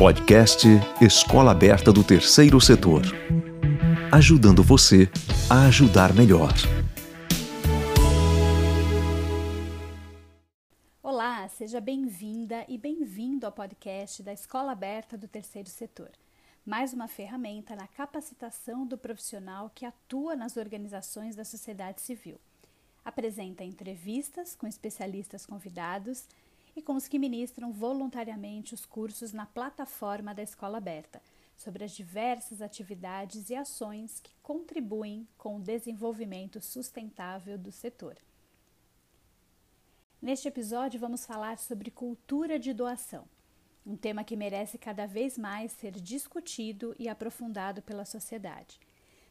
Podcast Escola Aberta do Terceiro Setor. Ajudando você a ajudar melhor. Olá, seja bem-vinda e bem-vindo ao podcast da Escola Aberta do Terceiro Setor. Mais uma ferramenta na capacitação do profissional que atua nas organizações da sociedade civil. Apresenta entrevistas com especialistas convidados e com os que ministram voluntariamente os cursos na plataforma da Escola Aberta, sobre as diversas atividades e ações que contribuem com o desenvolvimento sustentável do setor. Neste episódio, vamos falar sobre cultura de doação, um tema que merece cada vez mais ser discutido e aprofundado pela sociedade.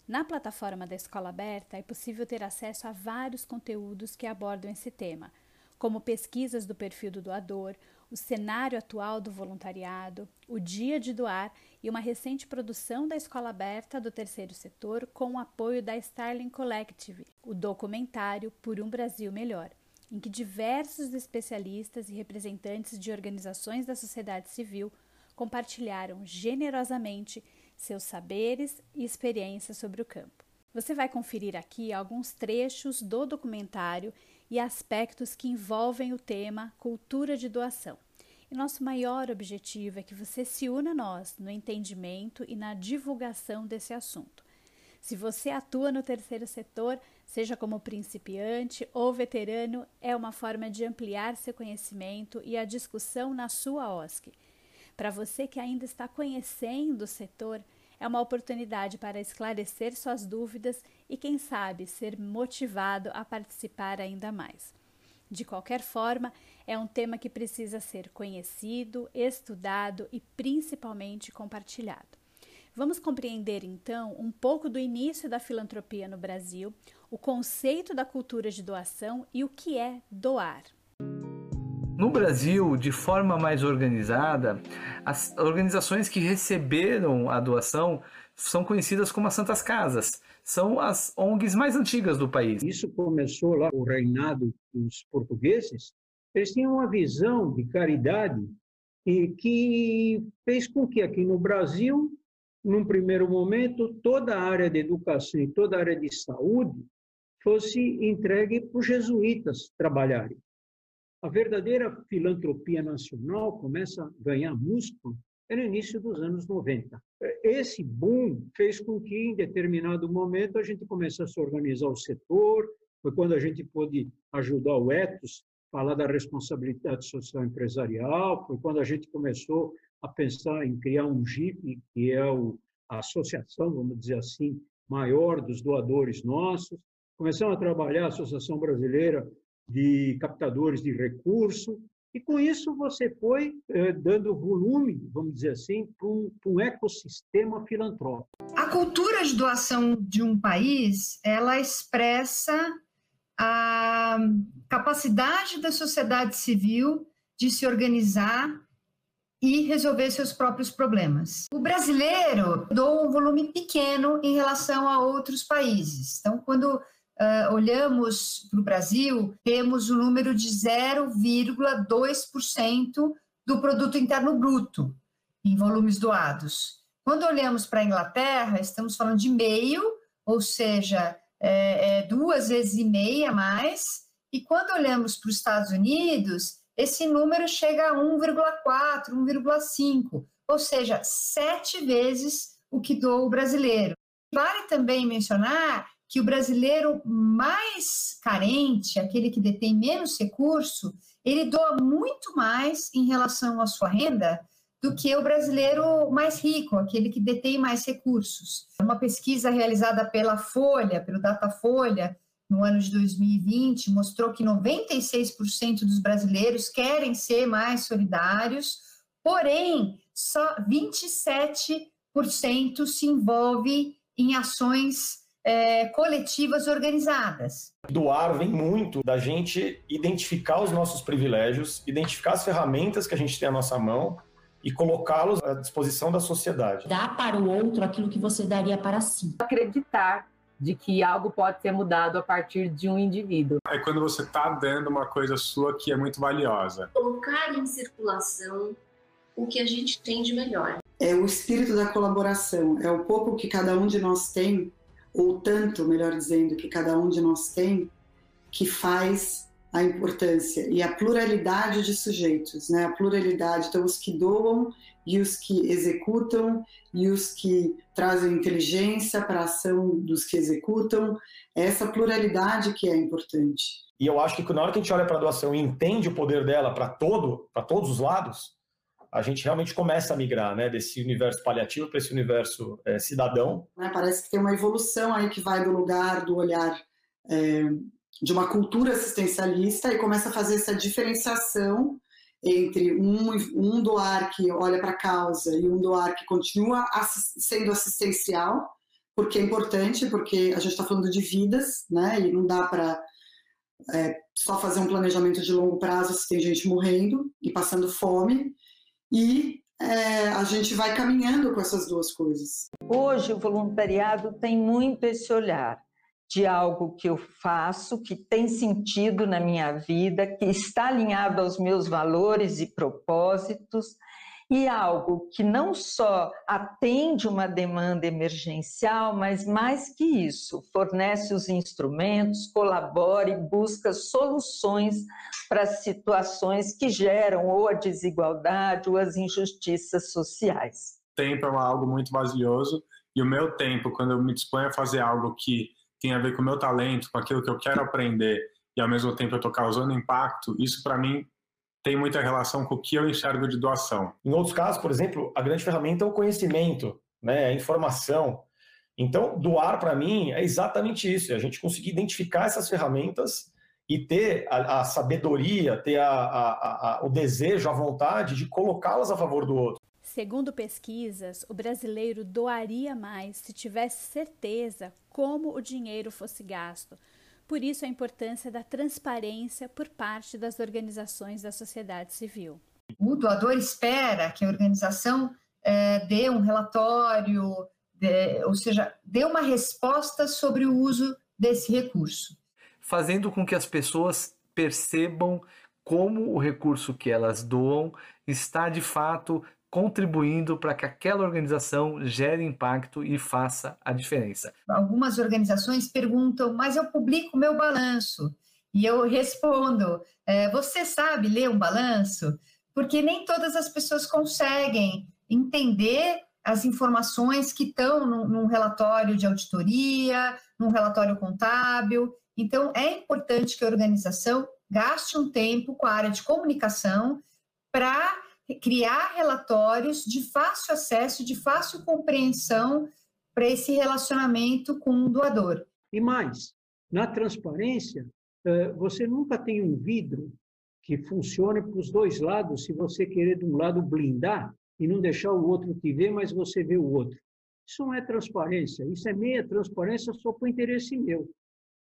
Na plataforma da Escola Aberta é possível ter acesso a vários conteúdos que abordam esse tema como pesquisas do perfil do doador, o cenário atual do voluntariado, o dia de doar e uma recente produção da Escola Aberta do Terceiro Setor com o apoio da Starling Collective, o documentário Por um Brasil Melhor, em que diversos especialistas e representantes de organizações da sociedade civil compartilharam generosamente seus saberes e experiências sobre o campo. Você vai conferir aqui alguns trechos do documentário e aspectos que envolvem o tema cultura de doação. E nosso maior objetivo é que você se una a nós no entendimento e na divulgação desse assunto. Se você atua no terceiro setor, seja como principiante ou veterano, é uma forma de ampliar seu conhecimento e a discussão na sua OSC. Para você que ainda está conhecendo o setor, é uma oportunidade para esclarecer suas dúvidas e, quem sabe, ser motivado a participar ainda mais. De qualquer forma, é um tema que precisa ser conhecido, estudado e principalmente compartilhado. Vamos compreender então um pouco do início da filantropia no Brasil, o conceito da cultura de doação e o que é doar. No Brasil, de forma mais organizada, as organizações que receberam a doação são conhecidas como as Santas Casas. São as ONGs mais antigas do país. Isso começou lá o reinado dos portugueses. Eles tinham uma visão de caridade e que fez com que aqui no Brasil, num primeiro momento, toda a área de educação e toda a área de saúde fosse entregue para os jesuítas trabalharem. A verdadeira filantropia nacional começa a ganhar músculo no início dos anos 90. Esse boom fez com que, em determinado momento, a gente começasse a organizar o setor, foi quando a gente pôde ajudar o Etos, falar da responsabilidade social empresarial, foi quando a gente começou a pensar em criar um GIP, que é a associação, vamos dizer assim, maior dos doadores nossos. Começamos a trabalhar a Associação Brasileira de captadores de recurso, e com isso você foi eh, dando volume, vamos dizer assim, para um, um, ecossistema filantrópico. A cultura de doação de um país, ela expressa a capacidade da sociedade civil de se organizar e resolver seus próprios problemas. O brasileiro doa um volume pequeno em relação a outros países. Então, quando uh, olhamos para o Brasil, temos o um número de 0,2% do produto interno bruto em volumes doados. Quando olhamos para a Inglaterra, estamos falando de meio, ou seja, é, é duas vezes e meia mais. E quando olhamos para os Estados Unidos, esse número chega a 1,4, 1,5, ou seja, sete vezes o que doa o brasileiro. Vale também mencionar que o brasileiro mais carente, aquele que detém menos recurso, ele doa muito mais em relação à sua renda do que o brasileiro mais rico, aquele que detém mais recursos. Uma pesquisa realizada pela Folha, pelo Datafolha, no ano de 2020, mostrou que 96% dos brasileiros querem ser mais solidários, porém, só 27% se envolve em ações é, coletivas organizadas. Doar vem muito da gente identificar os nossos privilégios, identificar as ferramentas que a gente tem à nossa mão e colocá-los à disposição da sociedade. Dar para o outro aquilo que você daria para si. Acreditar de que algo pode ser mudado a partir de um indivíduo. É quando você está dando uma coisa sua que é muito valiosa. Colocar em circulação o que a gente tem de melhor. É o espírito da colaboração, é o pouco que cada um de nós tem, ou tanto, melhor dizendo, que cada um de nós tem, que faz a importância e a pluralidade de sujeitos, né? A pluralidade, então os que doam e os que executam e os que trazem inteligência para a ação dos que executam, é essa pluralidade que é importante. E eu acho que na hora que a gente olha para a doação e entende o poder dela para todo, para todos os lados, a gente realmente começa a migrar, né, desse universo paliativo para esse universo é, cidadão. Né, parece que tem uma evolução aí que vai do lugar do olhar é, de uma cultura assistencialista e começa a fazer essa diferenciação entre um, um doar que olha para a causa e um doar que continua assist, sendo assistencial, porque é importante, porque a gente está falando de vidas, né? E não dá para é, só fazer um planejamento de longo prazo se tem gente morrendo e passando fome. E é, a gente vai caminhando com essas duas coisas. Hoje o voluntariado tem muito esse olhar de algo que eu faço, que tem sentido na minha vida, que está alinhado aos meus valores e propósitos, e algo que não só atende uma demanda emergencial, mas mais que isso, fornece os instrumentos, colabora e busca soluções para situações que geram ou a desigualdade ou as injustiças sociais. Tempo é algo muito valioso e o meu tempo, quando eu me disponho a fazer algo que tem a ver com o meu talento, com aquilo que eu quero aprender e ao mesmo tempo eu estou causando impacto, isso para mim tem muita relação com o que eu enxergo de doação. Em outros casos, por exemplo, a grande ferramenta é o conhecimento, né, a informação. Então, doar para mim é exatamente isso, é a gente conseguir identificar essas ferramentas e ter a, a sabedoria, ter a, a, o desejo, a vontade de colocá-las a favor do outro. Segundo pesquisas, o brasileiro doaria mais se tivesse certeza como o dinheiro fosse gasto. Por isso, a importância da transparência por parte das organizações da sociedade civil. O doador espera que a organização é, dê um relatório, de, ou seja, dê uma resposta sobre o uso desse recurso. Fazendo com que as pessoas percebam como o recurso que elas doam está de fato contribuindo para que aquela organização gere impacto e faça a diferença. Algumas organizações perguntam, mas eu publico meu balanço. E eu respondo: é, você sabe ler um balanço? Porque nem todas as pessoas conseguem entender as informações que estão num, num relatório de auditoria, num relatório contábil. Então, é importante que a organização gaste um tempo com a área de comunicação para criar relatórios de fácil acesso, de fácil compreensão para esse relacionamento com o doador. E mais, na transparência, eh, você nunca tem um vidro que funcione para os dois lados, se você querer de um lado blindar e não deixar o outro te ver, mas você vê o outro. Isso não é transparência, isso é meia transparência só para o interesse meu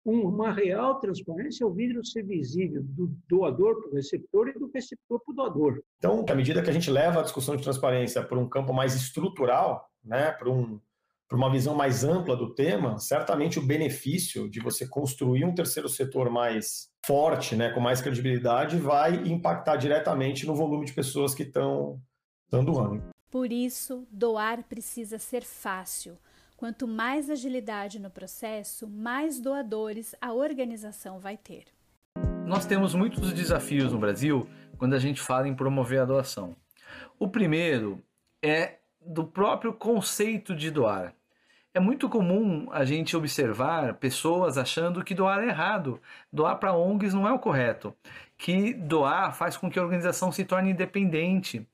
uma real transparência é o vidro ser visível do doador para o receptor e do receptor para o doador. Então, à medida que a gente leva a discussão de transparência para um campo mais estrutural, né, para, um, para uma visão mais ampla do tema, certamente o benefício de você construir um terceiro setor mais forte, né, com mais credibilidade, vai impactar diretamente no volume de pessoas que estão doando. Por isso, doar precisa ser fácil Quanto mais agilidade no processo, mais doadores a organização vai ter. Nós temos muitos desafios no Brasil quando a gente fala em promover a doação. O primeiro é do próprio conceito de doar. É muito comum a gente observar pessoas achando que doar é errado, doar para ONGs não é o correto, que doar faz com que a organização se torne independente,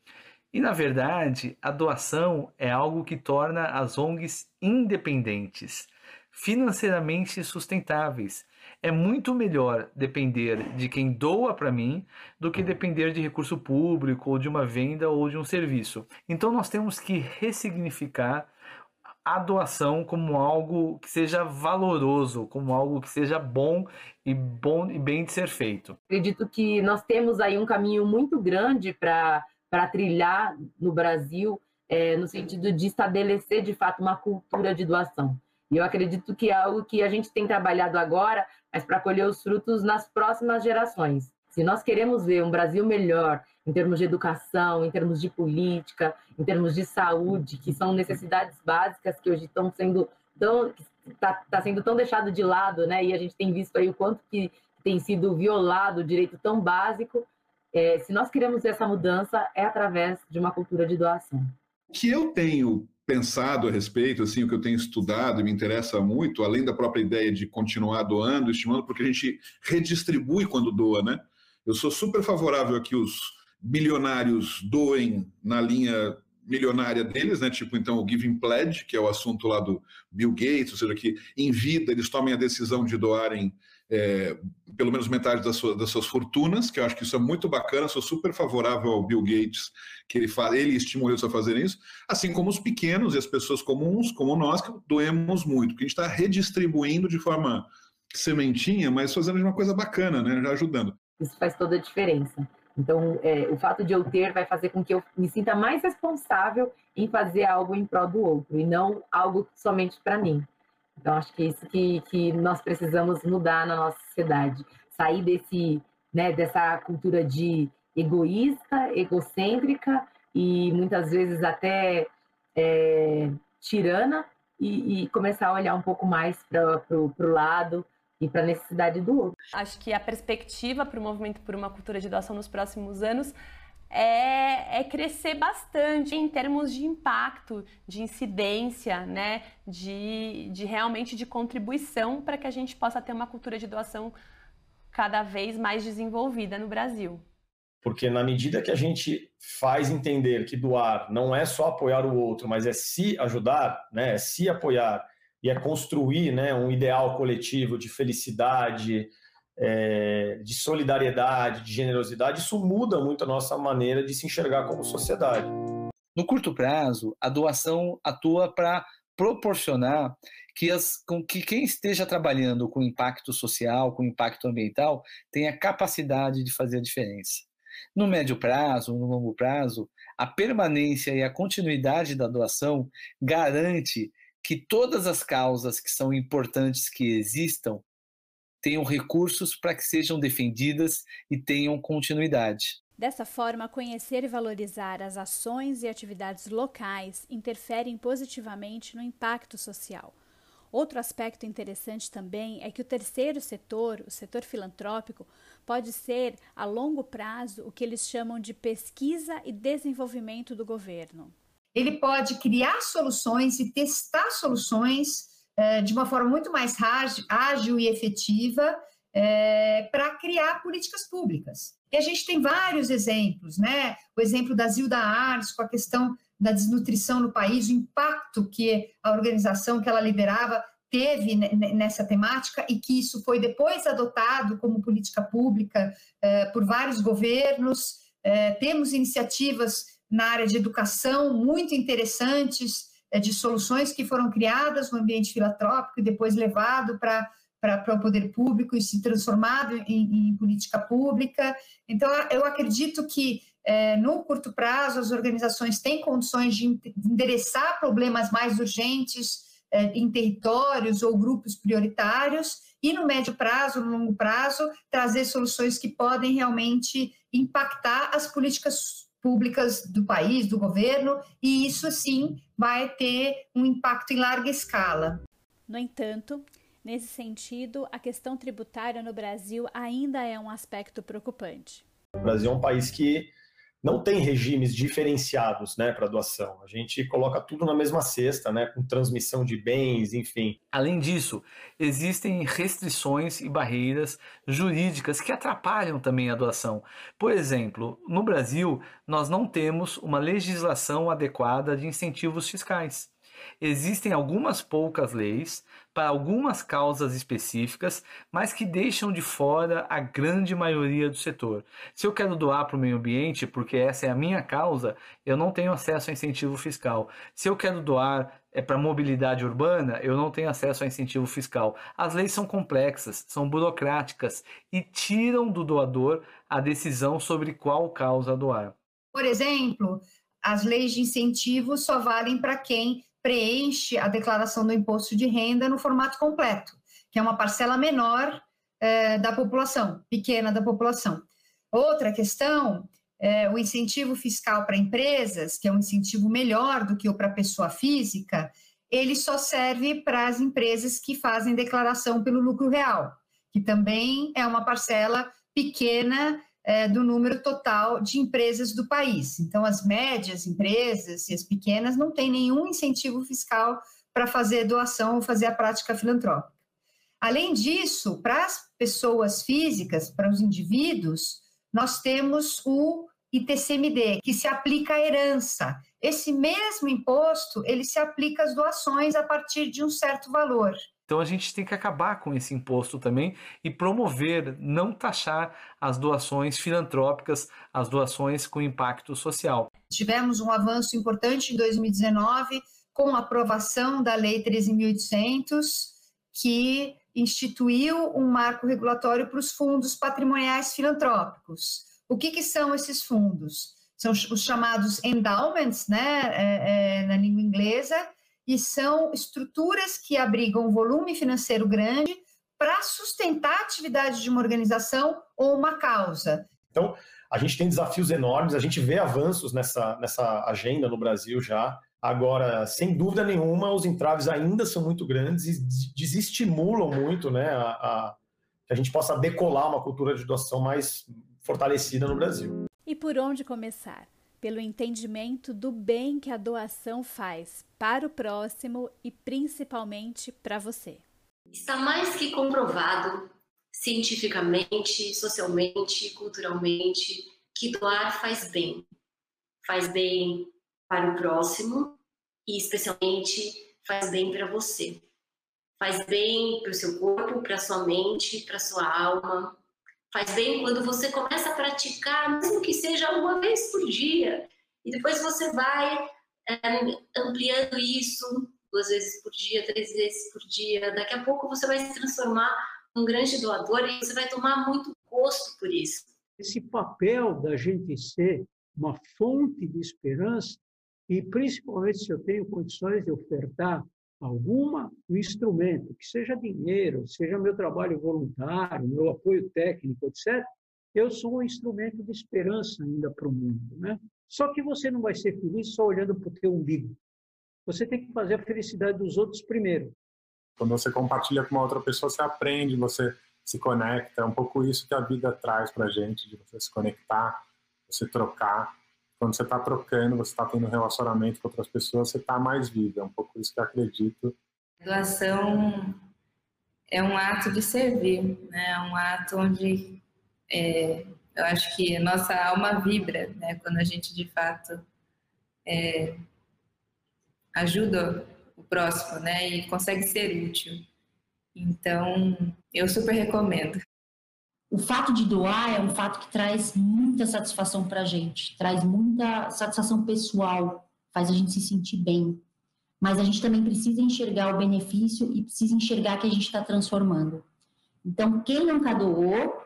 e na verdade, a doação é algo que torna as ONGs independentes, financeiramente sustentáveis. É muito melhor depender de quem doa para mim do que depender de recurso público ou de uma venda ou de um serviço. Então nós temos que ressignificar a doação como algo que seja valoroso, como algo que seja bom e bom e bem de ser feito. Acredito que nós temos aí um caminho muito grande para para trilhar no Brasil, é, no sentido de estabelecer de fato uma cultura de doação. E eu acredito que é algo que a gente tem trabalhado agora, mas para colher os frutos nas próximas gerações. Se nós queremos ver um Brasil melhor em termos de educação, em termos de política, em termos de saúde, que são necessidades básicas que hoje estão sendo tão está tá sendo tão deixado de lado, né? E a gente tem visto aí o quanto que tem sido violado o direito tão básico. É, se nós queremos essa mudança, é através de uma cultura de doação. O que eu tenho pensado a respeito, assim, o que eu tenho estudado e me interessa muito, além da própria ideia de continuar doando, estimulando, porque a gente redistribui quando doa, né? Eu sou super favorável a que os bilionários doem na linha milionária deles, né? Tipo, então, o Giving Pledge, que é o assunto lá do Bill Gates, ou seja, que em vida eles tomem a decisão de doarem é, pelo menos metade das suas, das suas, fortunas, que eu acho que isso é muito bacana, sou super favorável ao Bill Gates, que ele, faz, ele estimula eles a fazerem isso, assim como os pequenos e as pessoas comuns, como nós, que doemos muito, porque a gente está redistribuindo de forma sementinha, mas fazendo de uma coisa bacana, né, já ajudando. Isso faz toda a diferença. Então, é, o fato de eu ter vai fazer com que eu me sinta mais responsável em fazer algo em prol do outro, e não algo somente para mim. Então, acho que é isso que, que nós precisamos mudar na nossa sociedade. Sair desse, né, dessa cultura de egoísta, egocêntrica e muitas vezes até é, tirana e, e, começar a olhar um pouco mais para o lado e para a necessidade do outro. Acho que a perspectiva para o movimento por uma cultura de doação nos próximos anos é, é, crescer bastante em termos de impacto, de incidência, né? de, de realmente de contribuição para que a gente possa ter uma cultura de doação cada vez mais desenvolvida no Brasil. Porque na medida que a gente faz entender que doar não é só apoiar o outro, mas é se ajudar, né? é se apoiar e é construir né, um ideal coletivo de felicidade, é, de solidariedade, de generosidade, isso muda muito a nossa maneira de se enxergar como sociedade. No curto prazo, a doação atua para proporcionar que, as, com que quem esteja trabalhando com impacto social, com impacto ambiental, tenha capacidade de fazer a diferença. No médio prazo, no longo prazo, a permanência e a continuidade da doação garante que todas as causas que são importantes que existam tenham recursos para que sejam defendidas e tenham continuidade. Dessa forma, conhecer e valorizar as ações e atividades locais interferem positivamente no impacto social. Outro aspecto interessante também é que o terceiro setor, o setor filantrópico, pode ser a longo prazo o que eles chamam de pesquisa e desenvolvimento do governo. Ele pode criar soluções e testar soluções é, de uma forma muito mais ágil e efetiva é, para criar políticas públicas. E a gente tem vários exemplos, né? O exemplo da Zilda Arnes com a questão da desnutrição no país, o impacto que a organização que ela liderava teve nessa temática e que isso foi depois adotado como política pública é, por vários governos. É, temos iniciativas na área de educação muito interessantes de soluções que foram criadas no ambiente filantrópico e depois levado para para o poder público e se transformado em, em, política pública. Então, eu acredito que é, no curto prazo as organizações têm condições de endereçar problemas mais urgentes é, em territórios ou grupos prioritários e no médio prazo, no longo prazo, trazer soluções que podem realmente impactar as políticas públicas do país, do governo, e isso sim vai ter um impacto em larga escala. No entanto, nesse sentido, a questão tributária no Brasil ainda é um aspecto preocupante. O Brasil é um país que não tem regimes diferenciados né, para doação. A gente coloca tudo na mesma cesta, né, com transmissão de bens, enfim. Além disso, existem restrições e barreiras jurídicas que atrapalham também a doação. Por exemplo, no Brasil, nós não temos uma legislação adequada de incentivos fiscais. Existem algumas poucas leis para algumas causas específicas, mas que deixam de fora a grande maioria do setor. Se eu quero doar para o meio ambiente, porque essa é a minha causa, eu não tenho acesso a incentivo fiscal. Se eu quero doar é para mobilidade urbana, eu não tenho acesso a incentivo fiscal. As leis são complexas, são burocráticas e tiram do doador a decisão sobre qual causa doar. Por exemplo, as leis de incentivo só valem para quem preenche a declaração do imposto de renda no formato completo, que é uma parcela menor é, da população, pequena da população. Outra questão é o incentivo fiscal para empresas, que é um incentivo melhor do que o para pessoa física, ele só serve para as empresas que fazem declaração pelo lucro real, que também é uma parcela pequena é, do número total de empresas do país. Então, as médias empresas e as pequenas não têm nenhum incentivo fiscal para fazer doação ou fazer a prática filantrópica. Além disso, para as pessoas físicas, para os indivíduos, nós temos o ITCMD, que se aplica à herança. Esse mesmo imposto, ele se aplica às doações a partir de um certo valor. Então a gente tem que acabar com esse imposto também e promover, não taxar as doações filantrópicas, as doações com impacto social. Tivemos um avanço importante em 2019 com a aprovação da Lei 13.800, que instituiu um marco regulatório para os fundos patrimoniais filantrópicos. O que, que são esses fundos? São os chamados endowments, né, é, é, na língua inglesa, e são estruturas que abrigam um volume financeiro grande para sustentar a atividade de uma organização ou uma causa. Então, a gente tem desafios enormes, a gente vê avanços nessa, nessa agenda no Brasil já. Agora, sem dúvida nenhuma, os entraves ainda são muito grandes e desestimulam muito né, a, a, que a gente possa decolar uma cultura de doação mais fortalecida no Brasil. E por onde começar? Pelo entendimento do bem que a doação faz para o próximo e principalmente para você. Está mais que comprovado, cientificamente, socialmente, culturalmente, que doar faz bem. Faz bem para o próximo e, especialmente, faz bem para você. Faz bem para o seu corpo, para a sua mente, para a sua alma, Faz bem quando você começa a praticar, mesmo que seja uma vez por dia. E depois você vai é, ampliando isso duas vezes por dia, três vezes por dia. Daqui a pouco você vai se transformar num grande doador e você vai tomar muito gosto por isso. Esse papel da gente ser uma fonte de esperança e principalmente se eu tenho condições de ofertar alguma um instrumento, que seja dinheiro, seja meu trabalho voluntário, meu apoio técnico, etc., eu sou um instrumento de esperança ainda para o mundo. Né? Só que você não vai ser feliz só olhando para o teu umbigo. Você tem que fazer a felicidade dos outros primeiro. Quando você compartilha com uma outra pessoa, você aprende, você se conecta. É um pouco isso que a vida traz para a gente, de você se conectar, você trocar quando você está trocando, você está tendo relacionamento com outras pessoas, você está mais vivo. É um pouco isso que eu acredito. Doação é um ato de servir, né? É um ato onde é, eu acho que nossa alma vibra, né? Quando a gente de fato é, ajuda o próximo, né? E consegue ser útil. Então, eu super recomendo o fato de doar é um fato que traz muita satisfação para a gente, traz muita satisfação pessoal, faz a gente se sentir bem. Mas a gente também precisa enxergar o benefício e precisa enxergar que a gente está transformando. Então, quem nunca doou,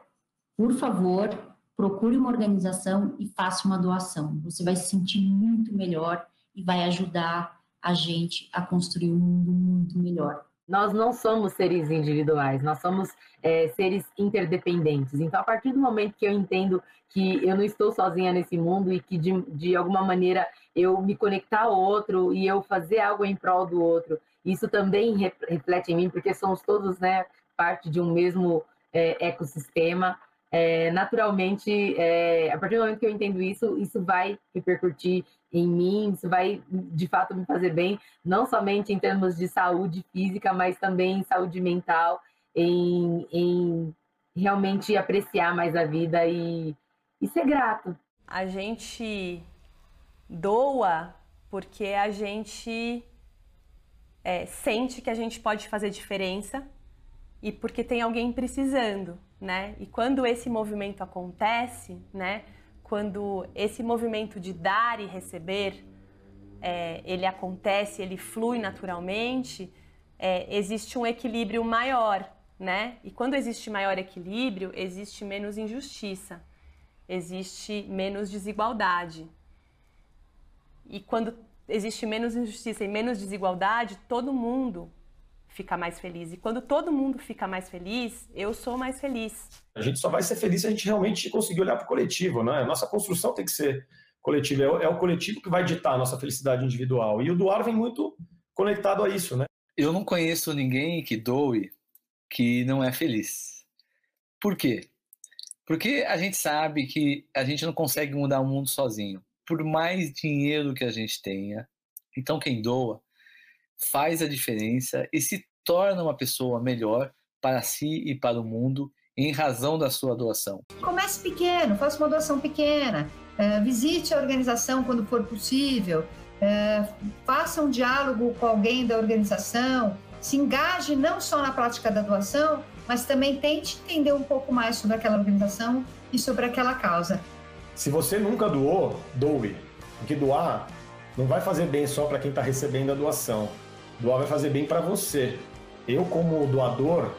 por favor, procure uma organização e faça uma doação. Você vai se sentir muito melhor e vai ajudar a gente a construir um mundo muito melhor nós não somos seres individuais, nós somos é, seres interdependentes. Então, a partir do momento que eu entendo que eu não estou sozinha nesse mundo e que, de, de alguma maneira, eu me conectar ao outro e eu fazer algo em prol do outro, isso também reflete em mim, porque somos todos né, parte de um mesmo é, ecossistema. É, naturalmente, é, a partir do momento que eu entendo isso, isso vai repercutir em mim, isso vai de fato me fazer bem, não somente em termos de saúde física, mas também em saúde mental, em, em realmente apreciar mais a vida e, e ser grato. A gente doa porque a gente é, sente que a gente pode fazer diferença e porque tem alguém precisando, né? E quando esse movimento acontece, né? quando esse movimento de dar e receber é, ele acontece, ele flui naturalmente, é, existe um equilíbrio maior, né? E quando existe maior equilíbrio, existe menos injustiça, existe menos desigualdade. E quando existe menos injustiça e menos desigualdade, todo mundo fica mais feliz. E quando todo mundo fica mais feliz, eu sou mais feliz. A gente só vai ser feliz se a gente realmente conseguir olhar para o coletivo, né? A nossa construção tem que ser coletiva. É o, é o coletivo que vai ditar a nossa felicidade individual. E o doar vem muito conectado a isso, né? Eu não conheço ninguém que doe que não é feliz. Por quê? Porque a gente sabe que a gente não consegue mudar o mundo sozinho. Por mais dinheiro que a gente tenha, então quem doa faz a diferença e se torna uma pessoa melhor para si e para o mundo em razão da sua doação. Comece pequeno, faça uma doação pequena, é, visite a organização quando for possível, é, faça um diálogo com alguém da organização, se engaje não só na prática da doação, mas também tente entender um pouco mais sobre aquela organização e sobre aquela causa. Se você nunca doou, doe. Porque doar não vai fazer bem só para quem está recebendo a doação. Doar vai fazer bem para você. Eu, como doador,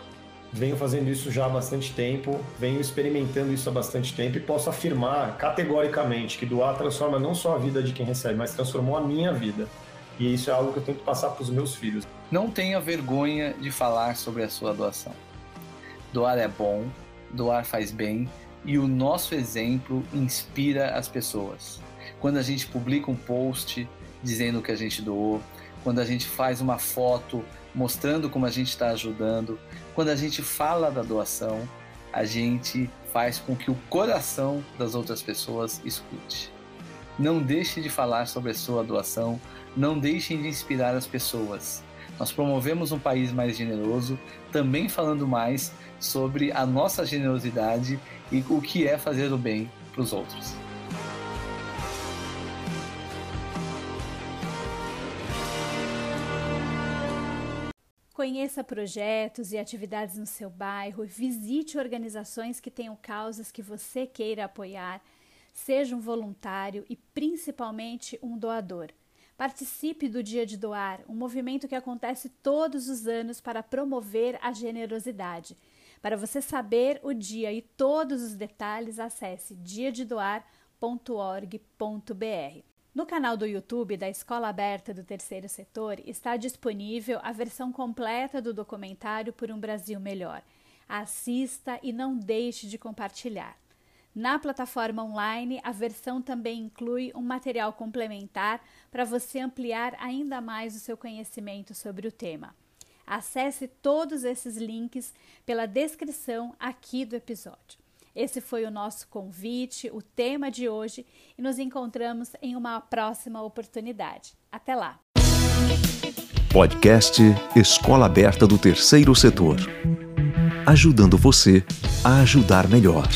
venho fazendo isso já há bastante tempo, venho experimentando isso há bastante tempo e posso afirmar categoricamente que doar transforma não só a vida de quem recebe, mas transformou a minha vida. E isso é algo que eu tento passar para os meus filhos. Não tenha vergonha de falar sobre a sua doação. Doar é bom, doar faz bem e o nosso exemplo inspira as pessoas. Quando a gente publica um post dizendo que a gente doou, quando a gente faz uma foto mostrando como a gente está ajudando, quando a gente fala da doação, a gente faz com que o coração das outras pessoas escute. Não deixe de falar sobre a sua doação, não deixem de inspirar as pessoas. Nós promovemos um país mais generoso, também falando mais sobre a nossa generosidade e o que é fazer o bem para os outros. Conheça projetos e atividades no seu bairro, visite organizações que tenham causas que você queira apoiar, seja um voluntário e principalmente um doador. Participe do Dia de Doar, um movimento que acontece todos os anos para promover a generosidade. Para você saber o dia e todos os detalhes, acesse diadedoar.org.br. No canal do YouTube da Escola Aberta do Terceiro Setor está disponível a versão completa do documentário Por um Brasil Melhor. Assista e não deixe de compartilhar. Na plataforma online, a versão também inclui um material complementar para você ampliar ainda mais o seu conhecimento sobre o tema. Acesse todos esses links pela descrição aqui do episódio. Esse foi o nosso convite, o tema de hoje e nos encontramos em uma próxima oportunidade. Até lá! Podcast Escola Aberta do Terceiro Setor ajudando você a ajudar melhor.